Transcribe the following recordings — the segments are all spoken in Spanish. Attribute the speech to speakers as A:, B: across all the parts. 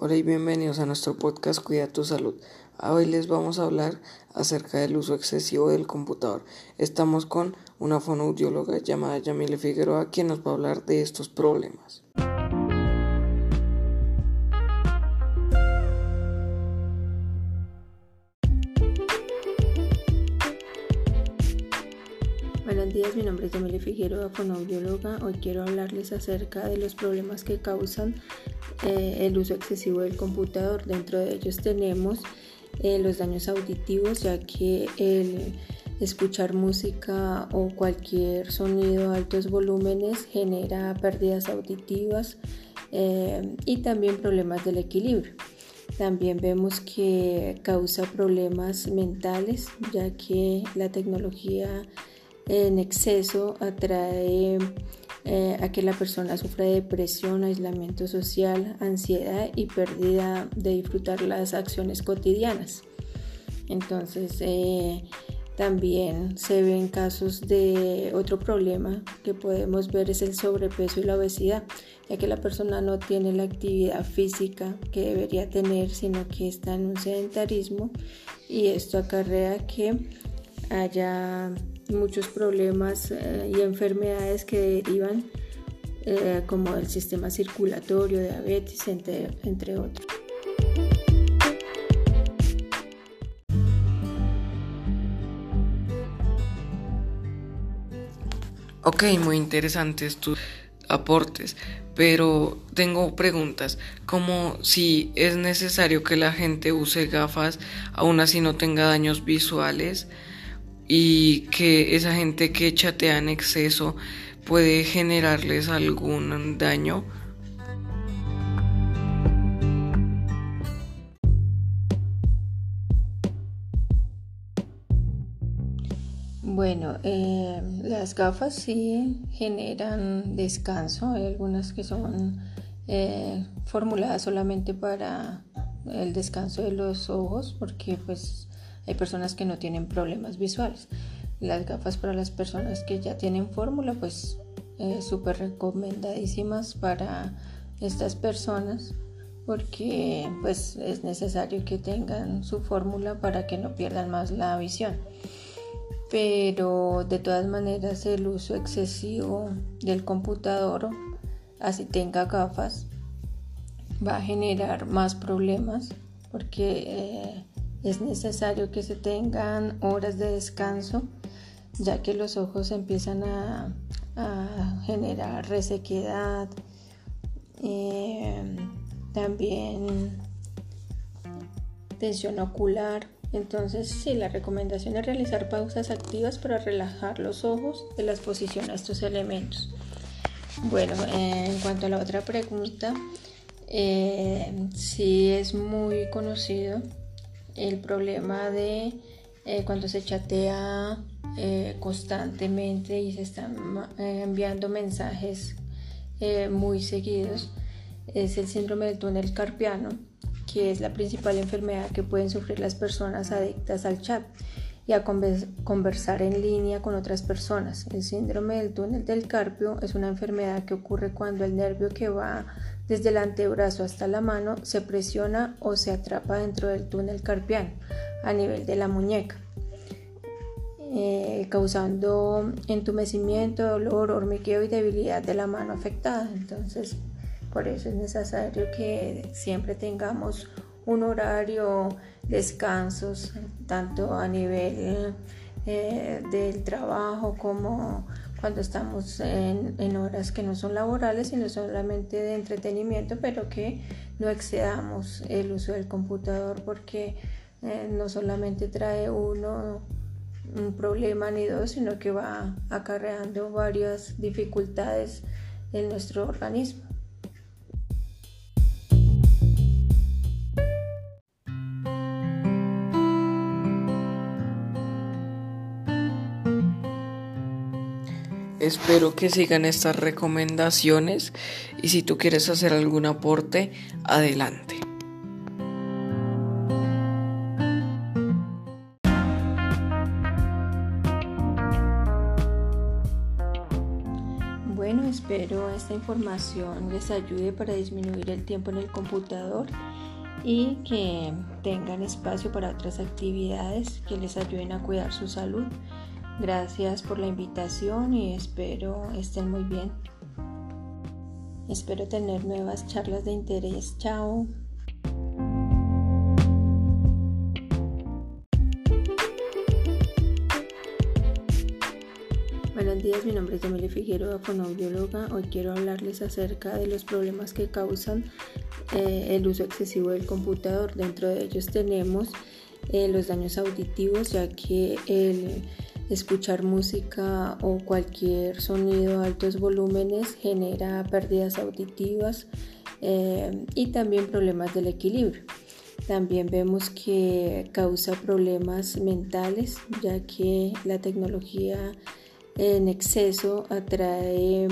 A: Hola y bienvenidos a nuestro podcast Cuida tu salud. Hoy les vamos a hablar acerca del uso excesivo del computador. Estamos con una fonoaudióloga llamada Yamile Figueroa quien nos va a hablar de estos problemas.
B: Buenos días, mi nombre es Yamile Figueroa, fonoaudióloga. Hoy quiero hablarles acerca de los problemas que causan eh, el uso excesivo del computador. Dentro de ellos tenemos eh, los daños auditivos, ya que el escuchar música o cualquier sonido a altos volúmenes genera pérdidas auditivas eh, y también problemas del equilibrio. También vemos que causa problemas mentales, ya que la tecnología en exceso atrae eh, a que la persona sufra de depresión, aislamiento social, ansiedad y pérdida de disfrutar las acciones cotidianas. Entonces, eh, también se ven casos de otro problema que podemos ver es el sobrepeso y la obesidad, ya que la persona no tiene la actividad física que debería tener, sino que está en un sedentarismo y esto acarrea que haya muchos problemas eh, y enfermedades que derivan eh, como el sistema circulatorio, diabetes, entre, entre otros.
A: Ok, muy interesantes tus aportes, pero tengo preguntas, como si es necesario que la gente use gafas, aún así no tenga daños visuales, y que esa gente que chatea en exceso puede generarles algún daño.
B: Bueno, eh, las gafas sí generan descanso. Hay algunas que son eh, formuladas solamente para el descanso de los ojos, porque pues hay personas que no tienen problemas visuales. Las gafas para las personas que ya tienen fórmula, pues eh, súper recomendadísimas para estas personas porque pues es necesario que tengan su fórmula para que no pierdan más la visión. Pero de todas maneras el uso excesivo del computador, así tenga gafas, va a generar más problemas porque eh, es necesario que se tengan horas de descanso, ya que los ojos empiezan a, generar resequedad, eh, también tensión ocular. Entonces, sí, la recomendación es realizar pausas activas para relajar los ojos de la exposición a estos elementos. Bueno, en cuanto a la otra pregunta, eh, sí es muy conocido el problema de eh, cuando se chatea eh, constantemente y se están eh, enviando mensajes muy seguidos es el síndrome del túnel carpiano, que es la principal enfermedad que pueden sufrir las personas adictas al chat y a conversar en línea con otras personas. El síndrome del túnel del carpio es una enfermedad que ocurre cuando el nervio que va desde el antebrazo hasta la mano se presiona o se atrapa dentro del túnel carpiano a nivel de la muñeca, eh, causando entumecimiento, dolor, hormigueo y debilidad de la mano afectada. Entonces, por eso es necesario que siempre tengamos un horario, descansos, tanto a nivel eh, del trabajo como cuando estamos en, horas que no son laborales, sino solamente de entretenimiento, pero que no excedamos el uso del computador porque eh, no solamente trae uno un problema ni dos, sino que va acarreando varias dificultades en nuestro organismo.
A: Espero que sigan estas recomendaciones y si tú quieres hacer algún aporte, adelante.
B: Bueno, espero esta información les ayude para disminuir el tiempo en el computador y que tengan espacio para otras actividades que les ayuden a cuidar su salud. Gracias por la invitación y espero estén muy bien. Espero tener nuevas charlas de interés. Chao. Buenos días, mi nombre es Emilia Figueroa, fonoaudióloga. Hoy quiero hablarles acerca de los problemas que causan eh, el uso excesivo del computador. Dentro de ellos tenemos eh, los daños auditivos, ya que el escuchar música o cualquier sonido a altos volúmenes genera pérdidas auditivas eh, y también problemas del equilibrio. También vemos que causa problemas mentales, ya que la tecnología en exceso atrae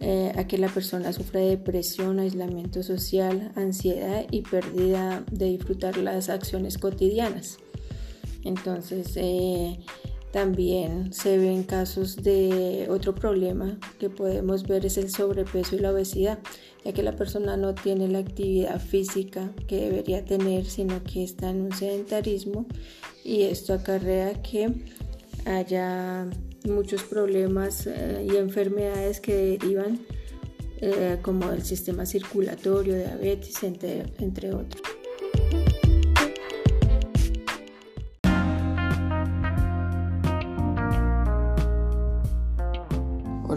B: eh, a que la persona sufra de depresión, aislamiento social, ansiedad y pérdida de disfrutar las acciones cotidianas. Entonces, eh, también se ven casos de otro problema que podemos ver es el sobrepeso y la obesidad, ya que la persona no tiene la actividad física que debería tener, sino que está en un sedentarismo y esto acarrea que haya muchos problemas eh, y enfermedades que derivan eh, como el sistema circulatorio, diabetes, entre, entre otros.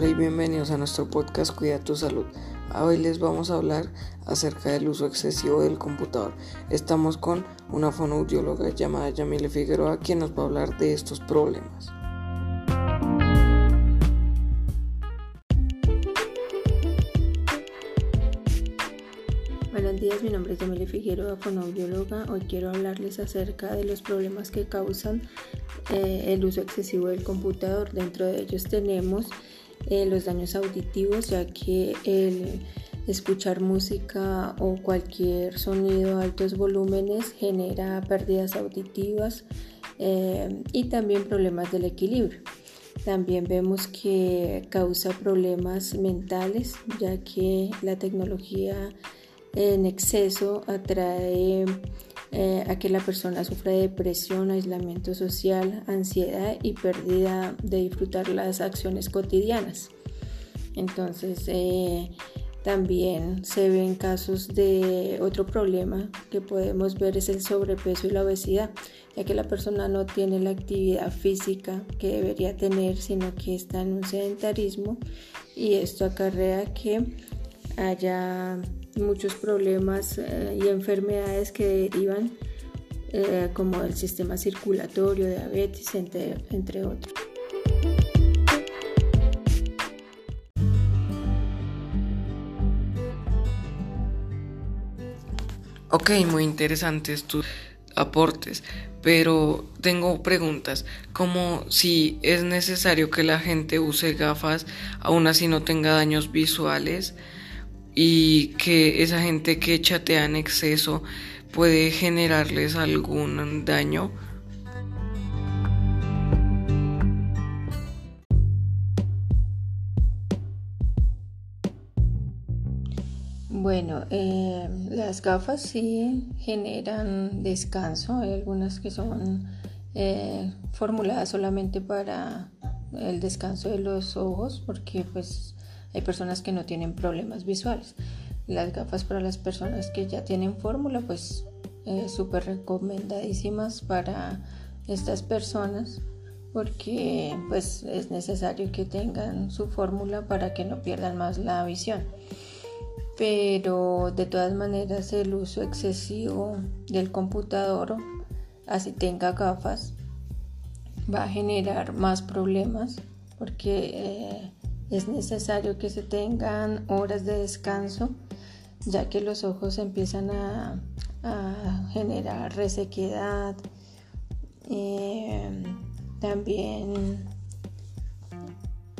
A: Hola y bienvenidos a nuestro podcast Cuida tu salud. Hoy les vamos a hablar acerca del uso excesivo del computador. Estamos con una fonoaudióloga llamada Yamile Figueroa quien nos va a hablar de estos problemas.
B: Buenos días, mi nombre es Emilia Figueroa, fonoaudióloga. Hoy quiero hablarles acerca de los problemas que causan eh, el uso excesivo del computador. Dentro de ellos tenemos eh, los daños auditivos, ya que escuchar música o cualquier sonido a altos volúmenes genera pérdidas auditivas eh, y también problemas del equilibrio. También vemos que causa problemas mentales, ya que la tecnología en exceso atrae eh, a que la persona sufra de depresión, aislamiento social, ansiedad y pérdida de disfrutar las acciones cotidianas. Entonces, eh, también se ven casos de otro problema que podemos ver es el sobrepeso y la obesidad, ya que la persona no tiene la actividad física que debería tener, sino que está en un sedentarismo y esto acarrea que haya muchos problemas eh, y enfermedades que derivan eh, como el sistema circulatorio, diabetes, entre, entre otros.
A: Ok, muy interesantes tus aportes, pero tengo preguntas, como si es necesario que la gente use gafas, aún así no tenga daños visuales y que esa gente que chatea en exceso puede generarles algún daño.
B: Bueno, eh, las gafas sí generan descanso. Hay algunas que son eh, formuladas solamente para el descanso de los ojos, porque pues hay personas que no tienen problemas visuales. Las gafas para las personas que ya tienen fórmula, pues eh, súper recomendadísimas para estas personas porque pues es necesario que tengan su fórmula para que no pierdan más la visión. Pero de todas maneras el uso excesivo del computador, así tenga gafas, va a generar más problemas porque eh, es necesario que se tengan horas de descanso, ya que los ojos empiezan a, generar resequedad, eh, también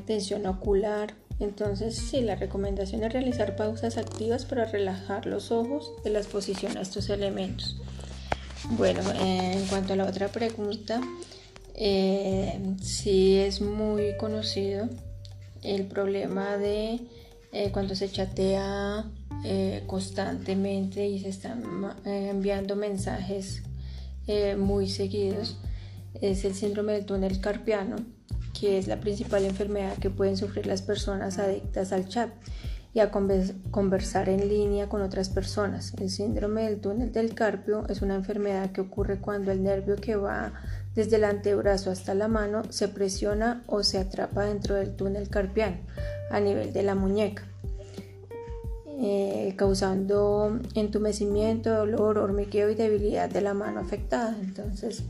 B: tensión ocular. Entonces, sí, la recomendación es realizar pausas activas para relajar los ojos de la exposición a estos elementos. Bueno, en cuanto a la otra pregunta, eh, sí es muy conocido el problema de eh, cuando se chatea eh, constantemente y se están eh, enviando mensajes muy seguidos, es el síndrome del túnel carpiano, que es la principal enfermedad que pueden sufrir las personas adictas al chat y a conversar en línea con otras personas. El síndrome del túnel del carpio es una enfermedad que ocurre cuando el nervio que va desde el antebrazo hasta la mano se presiona o se atrapa dentro del túnel carpiano a nivel de la muñeca, eh, causando entumecimiento, dolor, hormigueo y debilidad de la mano afectada. Entonces,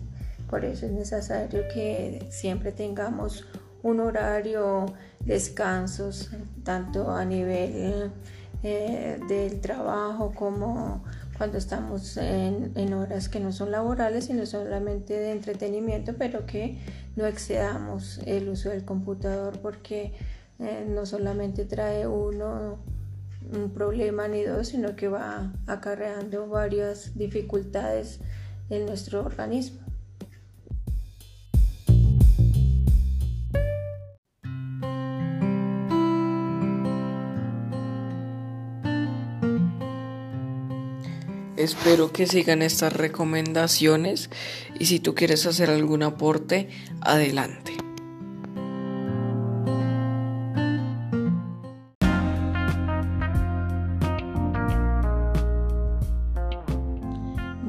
B: por eso es necesario que siempre tengamos un horario, descansos, tanto a nivel eh, del trabajo como cuando estamos en, horas que no son laborales, sino solamente de entretenimiento, pero que no excedamos el uso del computador porque eh, no solamente trae uno un problema ni dos, sino que va acarreando varias dificultades en nuestro organismo.
A: Espero que sigan estas recomendaciones y si tú quieres hacer algún aporte, adelante.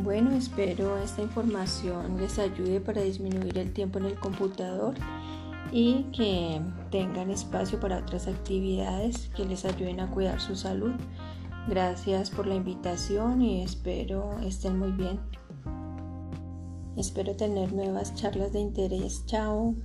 B: Bueno, espero esta información les ayude para disminuir el tiempo en el computador y que tengan espacio para otras actividades que les ayuden a cuidar su salud. Gracias por la invitación y espero estén muy bien. Espero tener nuevas charlas de interés. Chao.